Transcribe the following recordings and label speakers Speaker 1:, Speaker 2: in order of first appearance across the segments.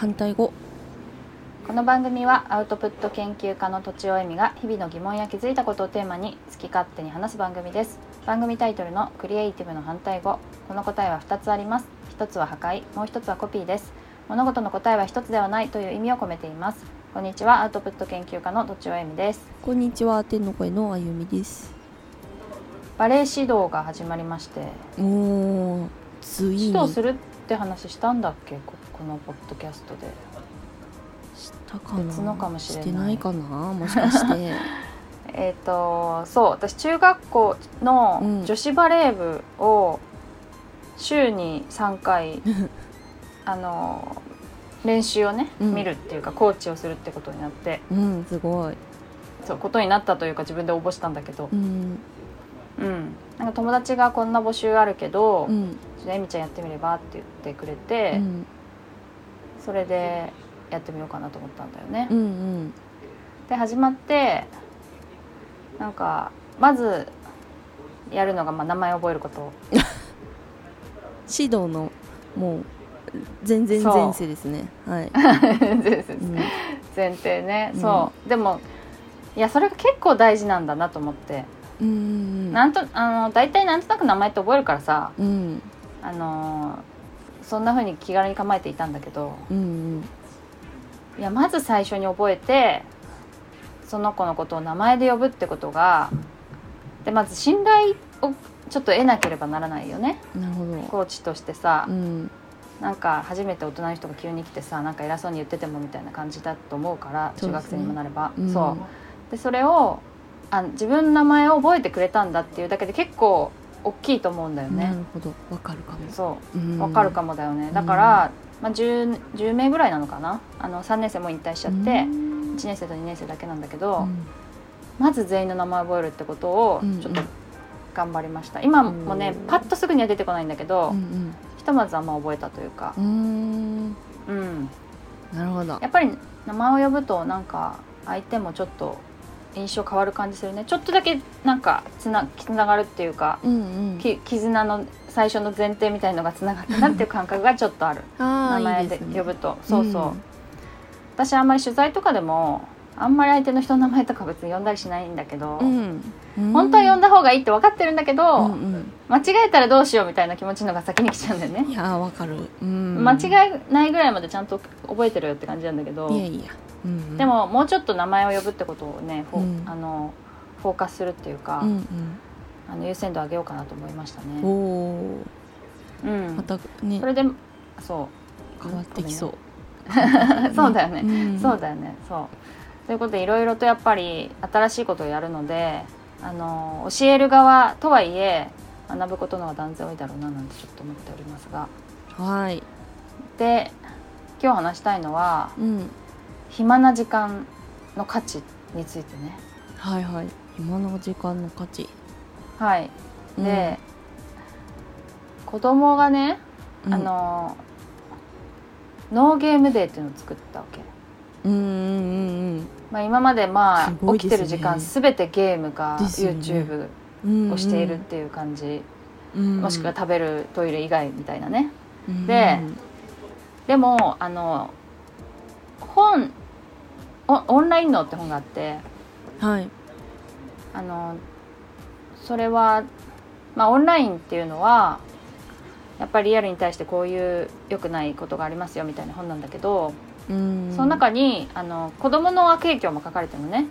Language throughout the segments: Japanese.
Speaker 1: 反対語。
Speaker 2: この番組はアウトプット研究家のとちおえみが日々の疑問や気づいたことをテーマに好き勝手に話す番組です。番組タイトルのクリエイティブの反対語。この答えは2つあります。1つは破壊もう1つはコピーです。物事の答えは1つではないという意味を込めています。こんにちはアウトプット研究家のとちおえみです。
Speaker 1: こんにちは天の声のあゆみです。
Speaker 2: バレエ指導が始まりまして。
Speaker 1: おーついに。
Speaker 2: 指導するって話したんだっけ？ここのポッドキャストで。
Speaker 1: したかな？
Speaker 2: 別のかもしれない。
Speaker 1: してないかな？もしかして。
Speaker 2: えっ、とそう私中学校の
Speaker 1: うん。
Speaker 2: 女子バレー部を週に3回 あの練習をね、
Speaker 1: うん。
Speaker 2: 見るっていうかコーチをするってことになって。
Speaker 1: うんすごい。
Speaker 2: そうことになったというか自分で応募したんだけど。
Speaker 1: う、ん
Speaker 2: うん、なんか友達がこんな募集あるけど
Speaker 1: う、ん。
Speaker 2: ちょっとえみちゃんやってみればって言ってくれて、
Speaker 1: うん。
Speaker 2: それでやってみようかなと思ったんだよね。
Speaker 1: うんうん。
Speaker 2: で始まってなんかまずやるのが、まあ、名前を覚えること。
Speaker 1: 指導のもう全然前世ですね。はい、うん。
Speaker 2: 前提ね、
Speaker 1: うん。
Speaker 2: そう。でもいやそれが結構大事なんだなと思って、なんとあの大体なんとなく名前って覚えるからさ
Speaker 1: うん。
Speaker 2: あのそんな風に気軽に構えていたんだけど
Speaker 1: うん
Speaker 2: いやまず最初に覚えてその子のことを名前で呼ぶってことがでまず信頼をちょっと得なければならないよね。
Speaker 1: うんなるほど。
Speaker 2: コーチとしてさ、
Speaker 1: うん。
Speaker 2: なんか初めて大人の人が急に来てさなんか偉そうに言っててもみたいな感じだと思うから中学生にもなれば。
Speaker 1: うん。
Speaker 2: そう。でそれをあ自分の名前を覚えてくれたんだっていうだけで結構大きいと思うんだよね。
Speaker 1: なるほど。わかるかも。
Speaker 2: そう。
Speaker 1: うん。
Speaker 2: わかるかもだよね。だから、まあ、10, 10名ぐらいなのかな？あの3年生も引退しちゃって、
Speaker 1: うん。
Speaker 2: 1年生と2年生だけなんだけど、
Speaker 1: うん。
Speaker 2: まず全員の名前を覚えるってことを
Speaker 1: うん
Speaker 2: ちょっと頑張りました、今もね
Speaker 1: うん。
Speaker 2: パッとすぐには出てこないんだけど、
Speaker 1: うん
Speaker 2: ひとまずはまあ覚えたというか。
Speaker 1: う、んうん。
Speaker 2: うん、
Speaker 1: なるほど。
Speaker 2: やっぱり名前を呼ぶとなんか相手もちょっと印象変わる感じするね。ちょっとだけなんかつなつながるっていうか、
Speaker 1: うんうん。
Speaker 2: き絆の最初の前提みたいのがつながったなっていう感覚がちょっとある。
Speaker 1: あ
Speaker 2: 名前で呼ぶと。そうそう、私あんまり取材とかでもあんまり相手の人の名前とか別に呼んだりしないんだけど、
Speaker 1: うん。うん
Speaker 2: 本当は呼んだ方がいいって分かってるんだけど、
Speaker 1: うんうん。
Speaker 2: 間違えたらどうしようみたいな気持ちのが先に来ちゃうんだよね、
Speaker 1: いやーわかる、うん、
Speaker 2: 間違いないぐらいまでちゃんと覚えてるよって感じなんだけど
Speaker 1: いやいや、うんうん、
Speaker 2: でももうちょっと名前を呼ぶってことをね、フォ
Speaker 1: うん。
Speaker 2: あのフォーカスするっていうか、
Speaker 1: うん
Speaker 2: あの優先度上げようかなと思いました
Speaker 1: うん、
Speaker 2: ね。うん。
Speaker 1: またね。
Speaker 2: それでそ
Speaker 1: 変わってきそう、
Speaker 2: う そうだよね、
Speaker 1: ん。
Speaker 2: そうだよね。そうということでいろいろとやっぱり新しいことをやるのであの教える側とはいえ学ぶことの方が断然多いだろうななんてちょっと思っておりますが。
Speaker 1: はい。
Speaker 2: で今日話したいのは
Speaker 1: うん。
Speaker 2: 暇な時間の価値についてね。
Speaker 1: はいはい。今の時間の価値。
Speaker 2: はい。で、子供がね、
Speaker 1: うん。
Speaker 2: あのノーゲームデーっていうのを作ったわけ、
Speaker 1: うんうんうん
Speaker 2: まあ、今までますあ起きてる時間すべてゲームか
Speaker 1: ですよね。
Speaker 2: YouTube
Speaker 1: うん
Speaker 2: をしているっていう感じ、
Speaker 1: うん
Speaker 2: もしくは食べるトイレ以外みたいなね。
Speaker 1: うん
Speaker 2: ででもあの本オオンラインのって本があって
Speaker 1: はい。
Speaker 2: あのそれは、まあ、オンラインっていうのはやっぱりリアルに対してこういう良くないことがありますよみたいな本なんだけど、
Speaker 1: うん
Speaker 2: その中にあの子供の悪影響も書かれてるのね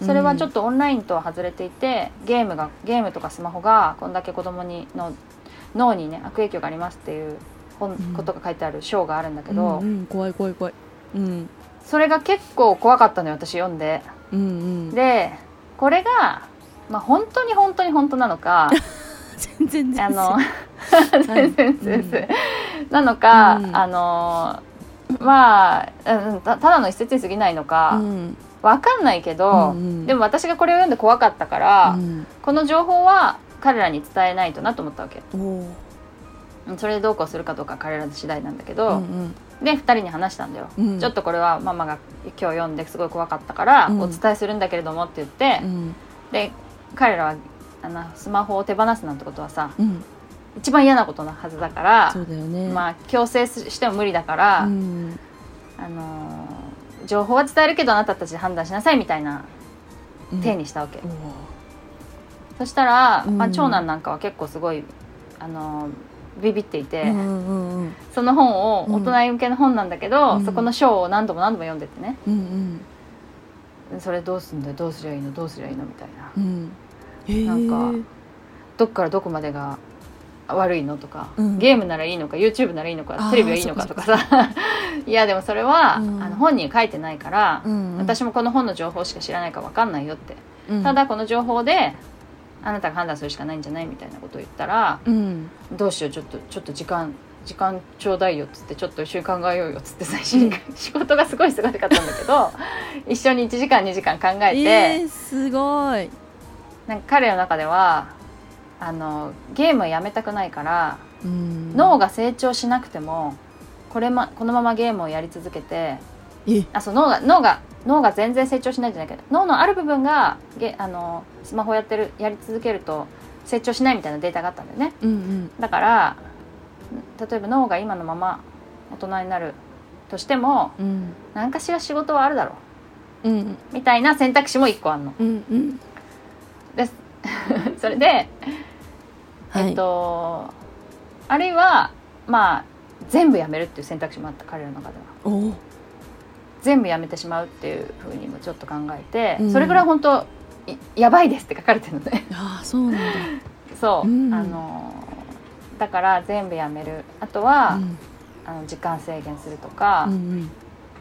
Speaker 2: それはちょっとオンラインとは外れていてゲームがゲームとかスマホがこんだけ子供にの脳にね悪影響がありますっていう本、
Speaker 1: ん
Speaker 2: ことが書いてある章があるんだけど、
Speaker 1: うん。うん怖い怖い怖い。うん。
Speaker 2: それが結構怖かったのよ私読んで。
Speaker 1: うんうん。
Speaker 2: でこれが、まあ、本当に本当に本当なのか
Speaker 1: 全然全然。
Speaker 2: あの
Speaker 1: はい
Speaker 2: 全然。全然なのか、
Speaker 1: うん。
Speaker 2: あのまあうんたただの一説に過ぎないのか、
Speaker 1: うん。
Speaker 2: わかんないけど、
Speaker 1: うんうん。
Speaker 2: でも私がこれを読んで怖かったから、
Speaker 1: うん
Speaker 2: この情報は彼らに伝えないとなと思ったわけ。それでどうこうするかどうかは彼ら次第なんだけ
Speaker 1: う
Speaker 2: ど、
Speaker 1: ん。
Speaker 2: で2人に話したんだよ、
Speaker 1: うん。
Speaker 2: ちょっとこれはママが今日読んですごい怖かったから、
Speaker 1: うん。
Speaker 2: お伝えするんだけれどもって言って、
Speaker 1: うん。
Speaker 2: で彼らはあのスマホを手放すなんてことはさ
Speaker 1: うん
Speaker 2: 一番嫌なことなはずだから
Speaker 1: そうだよね。
Speaker 2: まあ強制しても無理だから、
Speaker 1: うん。
Speaker 2: あのー情報は伝えるけどあなたたちで判断しなさいみたいな体にしたわけ、
Speaker 1: うん。
Speaker 2: そしたら、
Speaker 1: うん。
Speaker 2: まあ、長男なんかは結構すごい、あのービビっていて、
Speaker 1: うんうんうん
Speaker 2: その本を
Speaker 1: うん
Speaker 2: 大人向けの本なんだけど、
Speaker 1: うん。
Speaker 2: そこの章を何度も何度も読んでってね。
Speaker 1: うん
Speaker 2: それどうすんだよ？どうすりゃいいの？どうすりゃいいの？みたいな。
Speaker 1: うん。
Speaker 2: なんかどっからどこまでが悪いのとか、
Speaker 1: うん。
Speaker 2: ゲームならいいのか YouTube ならいいのかテレビはいいのかとかさ。いやでもそれは、
Speaker 1: うん。
Speaker 2: あの本に書いてないから、
Speaker 1: うんうん。
Speaker 2: 私もこの本の情報しか知らないから分かんないよって、
Speaker 1: うん。
Speaker 2: ただこの情報であなたが判断するしかないんじゃないみたいなことを言ったら
Speaker 1: うん。
Speaker 2: どうしようちょっとちょっと時間時間ちょうだいよっつってちょっと一緒に考えようよっつって最初に、
Speaker 1: うん。
Speaker 2: 仕事がすごい忙しかったんだけど一緒に1時間2時間考えて、
Speaker 1: えー、すごい。
Speaker 2: なんか彼の中ではあのゲームをやめたくないから、
Speaker 1: うん。
Speaker 2: 脳が成長しなくてもこれ、ま、このままゲームをやり続けて
Speaker 1: え？
Speaker 2: あそう脳が脳が脳が全然成長しないんじゃないけど脳のある部分がゲあのスマホやってるやり続けると成長しないみたいなデータがあったんだよね。
Speaker 1: うんうん。
Speaker 2: だから例えば脳が今のまま大人になるとしても
Speaker 1: うん。
Speaker 2: 何かしら仕事はあるだろう。
Speaker 1: うん。
Speaker 2: みたいな選択肢も1個あるの。
Speaker 1: うんうん。
Speaker 2: です。それで
Speaker 1: はい。
Speaker 2: えっとあるいはまあ全部やめるっていう選択肢もあった彼らの中では。
Speaker 1: お
Speaker 2: 全部やめてしまうっていうふうにもちょっと考えて、
Speaker 1: うん。
Speaker 2: それぐらい本当いやばいですって書かれてるので
Speaker 1: ああそうなんだ。
Speaker 2: そう、
Speaker 1: うん。
Speaker 2: あのだから全部やめる。あとは、
Speaker 1: うん。
Speaker 2: あの時間制限するとか、
Speaker 1: うん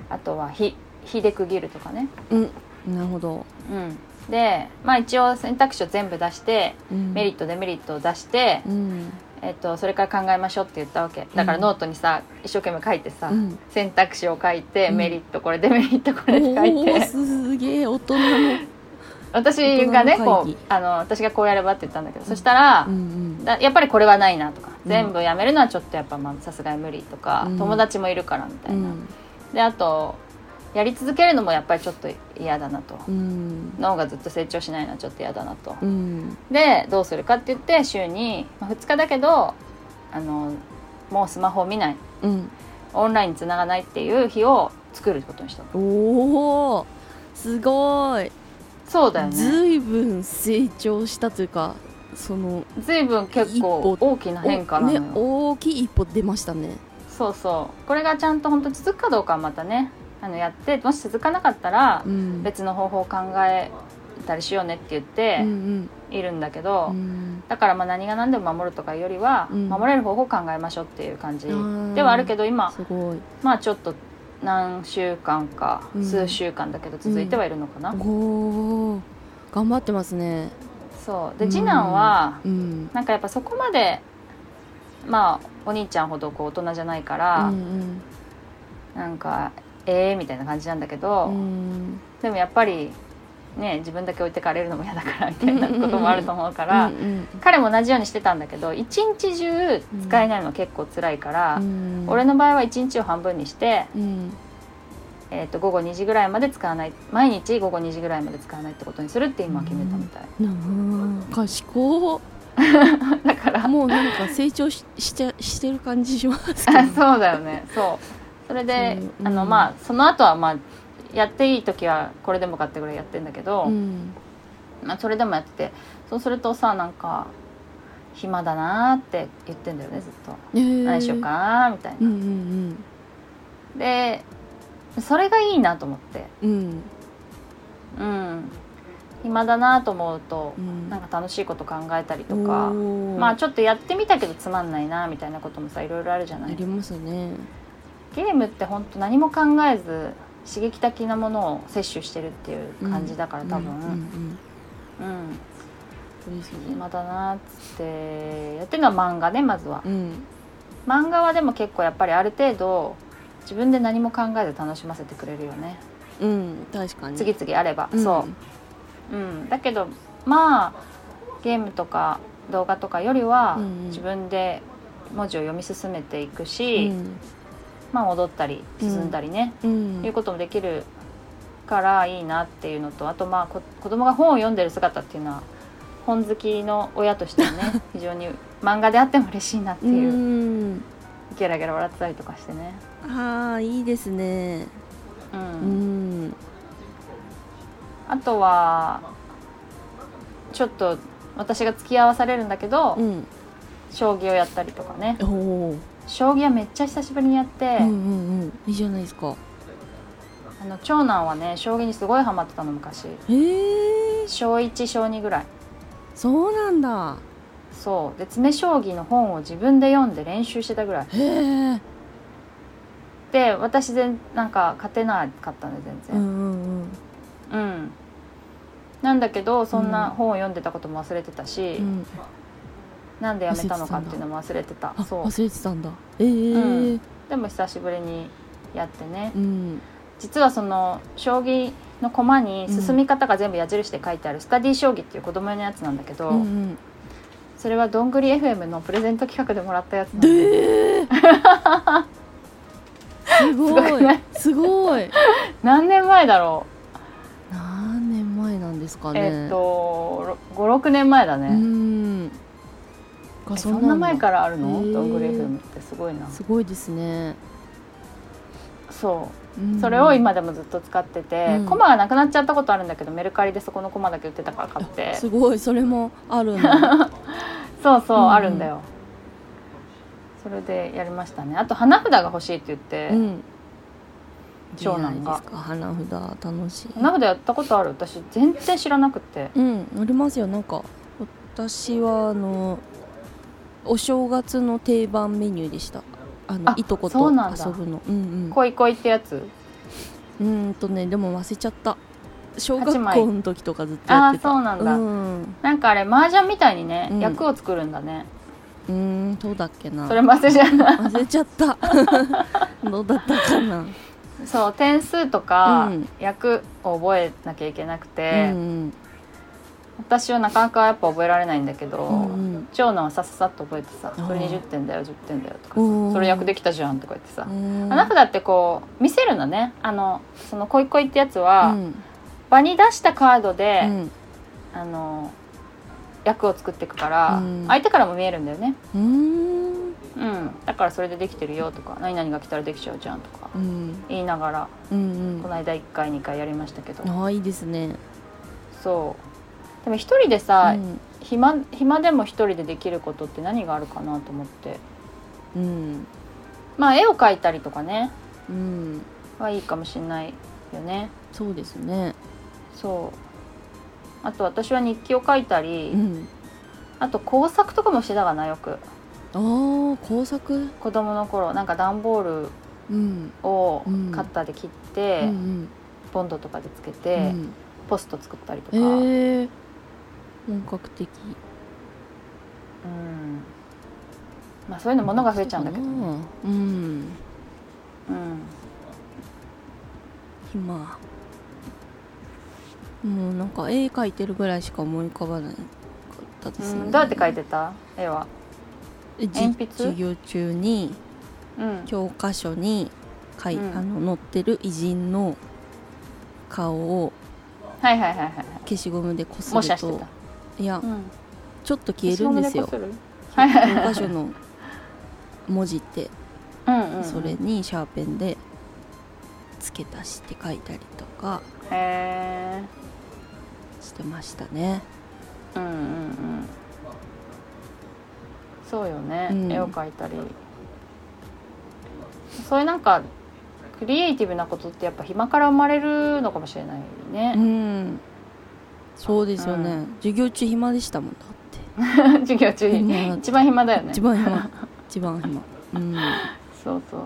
Speaker 2: あとは日日で区切るとかね、
Speaker 1: うんうん。なるほど。
Speaker 2: うん、でまあ一応選択肢を全部出して
Speaker 1: うん。
Speaker 2: メリットデメリットを出して、
Speaker 1: うん。
Speaker 2: えっと、それから考えましょうって言ったわけ。だから
Speaker 1: うん。
Speaker 2: ノートにさ一生懸命書いてさ、
Speaker 1: うん。
Speaker 2: 選択肢を書いて、
Speaker 1: うん。
Speaker 2: メリットこれデメリットこれって書いて。
Speaker 1: すげえ大人の。
Speaker 2: 私がねこうあの私がこうやればって言ったんだけど、そしたら、
Speaker 1: うん。
Speaker 2: だやっぱりこれはないなとか、
Speaker 1: うん。
Speaker 2: 全部やめるのはちょっとやっぱまあさすがに無理とか、
Speaker 1: うん。
Speaker 2: 友達もいるからみたいな、
Speaker 1: うん。
Speaker 2: であとやり続けるのもやっぱりちょっと嫌だなと、
Speaker 1: うん。
Speaker 2: 脳がずっと成長しないのはちょっと嫌だなと、
Speaker 1: うん。
Speaker 2: でどうするかって言って週に、まあ、2日だけどあのもうスマホを見ない。
Speaker 1: うん。
Speaker 2: オンラインにつながないっていう日を作ることにしたの。
Speaker 1: おおすごい。
Speaker 2: そうだよね。
Speaker 1: ずいぶん成長したというかその
Speaker 2: 随分結構大きな変化なのよ、
Speaker 1: おね大きい一歩出ましたね。
Speaker 2: そうそう。これがちゃんと本当続くかどうかはまたねあのやってもし続かなかったら
Speaker 1: うん。
Speaker 2: 別の方法を考えたりしようねって言っ
Speaker 1: う
Speaker 2: て
Speaker 1: ん。
Speaker 2: いるんだけど、
Speaker 1: うん。
Speaker 2: だからまあ何が何でも守るとかよりは、
Speaker 1: うん。
Speaker 2: 守れる方法を考えましょうっていう感じ
Speaker 1: うん
Speaker 2: ではあるけど今まあちょっと何週間か、
Speaker 1: うん。
Speaker 2: 数週間だけど続いてはいるのかな、
Speaker 1: 頑張ってますね。
Speaker 2: そう。で次男は、
Speaker 1: うん。
Speaker 2: なんかやっぱそこまでまあお兄ちゃんほどこう大人じゃないから、
Speaker 1: うん。
Speaker 2: なんかええー、みたいな感じなんだけど、
Speaker 1: うん。
Speaker 2: でもやっぱりね自分だけ置いてかれるのも嫌だからみたいなこともあると思うから、
Speaker 1: うんうん
Speaker 2: 彼も同じようにしてたんだけど一日中使えないのは結構辛いから、
Speaker 1: うん。
Speaker 2: 俺の場合は一日を半分にして、
Speaker 1: うん。
Speaker 2: えー、と午後2時ぐらいまで使わない毎日午後2時ぐらいまで使わないってことにするって今決めたみたい、
Speaker 1: なあ賢
Speaker 2: だから
Speaker 1: もうなんか成長ししてしてる感じしますけど。
Speaker 2: あ そうだよね。そうそれで
Speaker 1: そううん。
Speaker 2: あのまあその後はまあやっていい時はこれでもかってぐらいやってんだけど、
Speaker 1: うん。
Speaker 2: まあ、それでもやっててそうするとさなんか暇だなーって言ってんだよねずっと、
Speaker 1: えー。
Speaker 2: 何しようかみたいな、
Speaker 1: うんうん
Speaker 2: でそれがいいなと思って。
Speaker 1: うん。うん。
Speaker 2: うん暇だなと思うと、
Speaker 1: うん。
Speaker 2: なんか楽しいこと考えたりとかまあちょっとやってみたけどつまんないなみたいなこともさいろいろあるじゃない。
Speaker 1: ありますね
Speaker 2: ゲームって本当何も考えず刺激的なものを摂取してるっていう感じだから多分
Speaker 1: うんうん。うん。
Speaker 2: うん。暇だなっつってやってるのは漫画ねまずは。
Speaker 1: うん。
Speaker 2: 漫画はでも結構やっぱりある程度自分で何も考えず楽しませてくれるよね。
Speaker 1: うん。確かに。
Speaker 2: 次々あれば、
Speaker 1: うん。
Speaker 2: そう、うん、だけどまあゲームとか動画とかよりは自分で文字を読み進めていくし、
Speaker 1: うん
Speaker 2: まあ踊ったり進ん。だりね、
Speaker 1: うん。
Speaker 2: いうこともできるからいいなっていうのとあとまあこ子供が本を読んでる姿っていうのは本好きの親としてはね 非常に漫画であっても嬉しいなっていう、
Speaker 1: うん
Speaker 2: ゲラゲラ笑ってたりとかしてね。
Speaker 1: ああいいですね。
Speaker 2: う、
Speaker 1: うん。ん
Speaker 2: あとはちょっと私が付き合わされるんだけど、
Speaker 1: うん。
Speaker 2: 将棋をやったりとかね。
Speaker 1: おお
Speaker 2: 将棋はめっちゃ久しぶりにやって、
Speaker 1: うんうんうん。いいじゃないですか。
Speaker 2: あの長男はね将棋にすごいハマってたの昔。
Speaker 1: へえ。
Speaker 2: 小1小2ぐらい。
Speaker 1: そうなんだ。
Speaker 2: そう。で詰将棋の本を自分で読んで練習してたぐらい。
Speaker 1: へえ。
Speaker 2: で私全なんか勝てなかったんで全
Speaker 1: うん
Speaker 2: 然
Speaker 1: うん。
Speaker 2: うん、なんだけどそん
Speaker 1: うん。
Speaker 2: な本を読んでたことも忘れてたし、
Speaker 1: うんうん
Speaker 2: なんでやめたのかっていうのも忘れてた。
Speaker 1: あ
Speaker 2: そう。
Speaker 1: 忘れてたんだ。ええ
Speaker 2: うん。でも久しぶりにやってね。
Speaker 1: うん。
Speaker 2: 実はその将棋の駒に進み方が全部矢印で書いてあるスタディ将棋っていう子供用のやつなんだけど、
Speaker 1: うんうん。
Speaker 2: それはどんぐり FM のプレゼント企画でもらったやつなんで
Speaker 1: でー。すごい
Speaker 2: すごい。ね
Speaker 1: すごい。
Speaker 2: 何年前だろ
Speaker 1: 何年前なんですか
Speaker 2: う、
Speaker 1: ね。
Speaker 2: えっと56年前だね、
Speaker 1: うん
Speaker 2: えそんな前かららあるの？
Speaker 1: へー。
Speaker 2: どんぐり FM ってすごいな。
Speaker 1: すごいですね、
Speaker 2: そう。
Speaker 1: うん。
Speaker 2: それを今でもずっと使ってて、
Speaker 1: うん。
Speaker 2: コマがなくなっちゃったことあるんだけどメルカリでそこのコマだけ売ってたから買って。
Speaker 1: すごい。それもあるんだ。
Speaker 2: そうそう、
Speaker 1: うん
Speaker 2: あるんだよ。それでやりましたね。あと花札が欲しいって言って、
Speaker 1: うん。
Speaker 2: 長男が。
Speaker 1: 花札楽しい。
Speaker 2: 花札やったことある？私全然知らなくて。
Speaker 1: うんありますよ。なんか私はあのお正月の定番メニューでした。あの
Speaker 2: あ
Speaker 1: いとこと遊ぶの。うん
Speaker 2: 恋恋ってやつ？
Speaker 1: うんとねでも忘れちゃった。小学校の時とかずっとや
Speaker 2: ああ
Speaker 1: ってた。
Speaker 2: そうなんだ、
Speaker 1: うん。
Speaker 2: なんかあれ麻雀みたいにね、
Speaker 1: うん。
Speaker 2: 役を作るんだね。
Speaker 1: うーんどうだっけな。
Speaker 2: それ忘れちゃった。
Speaker 1: 忘れちゃった。どうだったかな。
Speaker 2: そう点数とか、
Speaker 1: うん。
Speaker 2: 役を覚えなきゃいけなく
Speaker 1: う
Speaker 2: て、
Speaker 1: ん
Speaker 2: 私はなかなかやっぱ覚えられないんだけど、
Speaker 1: うんうん。
Speaker 2: 長男はさっさっと覚えてさ「
Speaker 1: あー。
Speaker 2: それ20点だよ10点だよ」とかさそれ役できたじゃん」とか言ってさ、
Speaker 1: うん。
Speaker 2: 花札ってこう見せるのね。あのその恋恋ってやつ
Speaker 1: う
Speaker 2: は、
Speaker 1: ん。
Speaker 2: 場に出したカードで、
Speaker 1: うん。
Speaker 2: あの役を作っていくから、
Speaker 1: うん。
Speaker 2: 相手からも見えるんだよね、
Speaker 1: うーん。
Speaker 2: うん、だからそれでできてるよとか何々が来たらできちゃうじゃんとか
Speaker 1: うん。
Speaker 2: 言いながら
Speaker 1: うん
Speaker 2: この間1回2回やりましたけど、
Speaker 1: あいいですね。
Speaker 2: そうでも一人でさ、
Speaker 1: うん。
Speaker 2: 暇暇でも一人でできることって何があるかなと思って。
Speaker 1: うん。
Speaker 2: まあ絵を描いたりとかね。
Speaker 1: うん。
Speaker 2: はいいかもしれないよね。
Speaker 1: そうですね。
Speaker 2: そう。あと私は日記を書いたり、
Speaker 1: うん。
Speaker 2: あと工作とかもしてたかなよく。
Speaker 1: ああ工作？
Speaker 2: 子供の頃なんか段ボール
Speaker 1: うん。
Speaker 2: を
Speaker 1: うん。
Speaker 2: カッターで切って、
Speaker 1: うん
Speaker 2: ボンドとかでつけ
Speaker 1: う
Speaker 2: て、
Speaker 1: ん。
Speaker 2: ポスト作ったりとか、
Speaker 1: え
Speaker 2: うん
Speaker 1: ー、本格的。
Speaker 2: まあそういうの物が増えちゃうんだけどね。
Speaker 1: うん。
Speaker 2: うん。
Speaker 1: 暇。もうなんか絵描いてるぐらいしか思い浮かばないかったですね、
Speaker 2: うん。どうやって描いてた？絵は。
Speaker 1: 授業中に
Speaker 2: うん。
Speaker 1: 教科書に書い、
Speaker 2: うん。
Speaker 1: あの載ってる偉人の顔を
Speaker 2: はいはいはいはい
Speaker 1: 消しゴムでこするといや
Speaker 2: うん。
Speaker 1: ちょっと消えるんですよ。教
Speaker 2: はい
Speaker 1: 科書の文字って
Speaker 2: うんうん。うん
Speaker 1: それにシャーペンで付け足して書いたりとかしてましたね。
Speaker 2: うんうんうん。そうよね、
Speaker 1: うん。
Speaker 2: 絵を描いたり。そういうなんかクリエイティブなことってやっぱ暇から生まれるのかもしれないうね、
Speaker 1: んそうですよね、
Speaker 2: うん。
Speaker 1: 授業中暇でしたもんだって。
Speaker 2: 授業中。一番暇だよね。
Speaker 1: 一番暇。一番暇。うん。
Speaker 2: そうそう、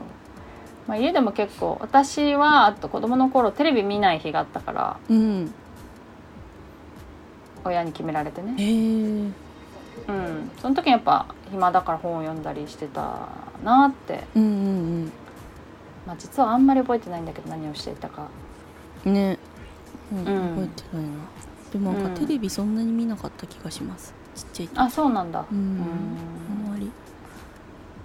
Speaker 2: まあ、家でも結構私はあと子供の頃テレビ見ない日があったから
Speaker 1: うん。
Speaker 2: 親に決められてね。
Speaker 1: へえ。
Speaker 2: うん。その時にやっぱ暇だから本を読んだりしてたなって、
Speaker 1: うんうん
Speaker 2: まあ、実はあんまり覚えてないんだけど何をしていたか。
Speaker 1: うんね、うん。
Speaker 2: うん。
Speaker 1: 覚えてないなでもなんか
Speaker 2: うん。
Speaker 1: テレビそんなに見なかった気がします。ちっちゃい時。
Speaker 2: あそうなんだ。
Speaker 1: うん。
Speaker 2: うん。
Speaker 1: あんまり。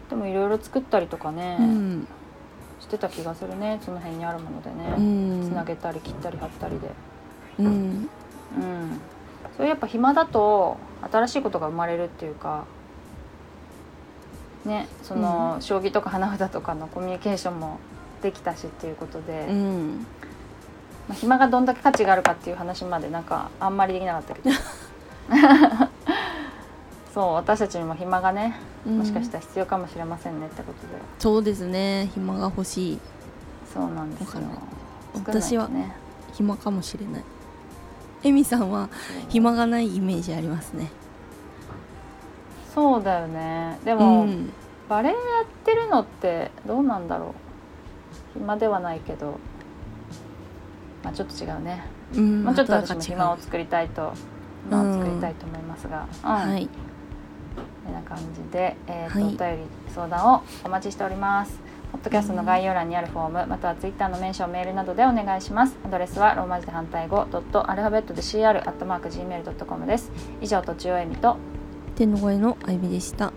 Speaker 2: でもいろいろ作ったりとかね、
Speaker 1: うん。
Speaker 2: してた気がするね。その辺にあるもので
Speaker 1: う
Speaker 2: ね、
Speaker 1: ん。
Speaker 2: つなげたり切ったり貼ったりで。
Speaker 1: うん。
Speaker 2: うん。それやっぱ暇だと新しいことが生まれるっていうかねその、将棋とか花札とかのコミュニケーションもできたしっていうことで、
Speaker 1: うん
Speaker 2: まあ、暇がどんだけ価値があるかっていう話までなんかあんまりできなかったけど。そう私たちにも暇がねもしかしたら必要かもしれませんねってことで、
Speaker 1: そうですね。暇が欲しい。
Speaker 2: そうなんですよ。
Speaker 1: わかる。
Speaker 2: 作んないと
Speaker 1: 私は
Speaker 2: ね
Speaker 1: 暇かもしれない。エミさんは暇がないイメージありますね。
Speaker 2: そうだよね。でも、
Speaker 1: ん。
Speaker 2: バレエやってるのってどうなんだろう。暇ではないけどまあちょっと違うね、
Speaker 1: うん。
Speaker 2: まあ、ちょっと私も暇を作りたいと暇を作りたいと思いますが、うん。
Speaker 1: はい。
Speaker 2: こんな感じで、えーと
Speaker 1: はい。
Speaker 2: お便り相談をお待ちしております。ポッドキャストの概要欄にあるフォームまたはツイッターのメンションメールなどでお願いします。アドレスはローマ字で反対語ドットアルファベットで CR アットマーク Gmail.com です。以上とちおえみと
Speaker 1: 天の声のあゆみでした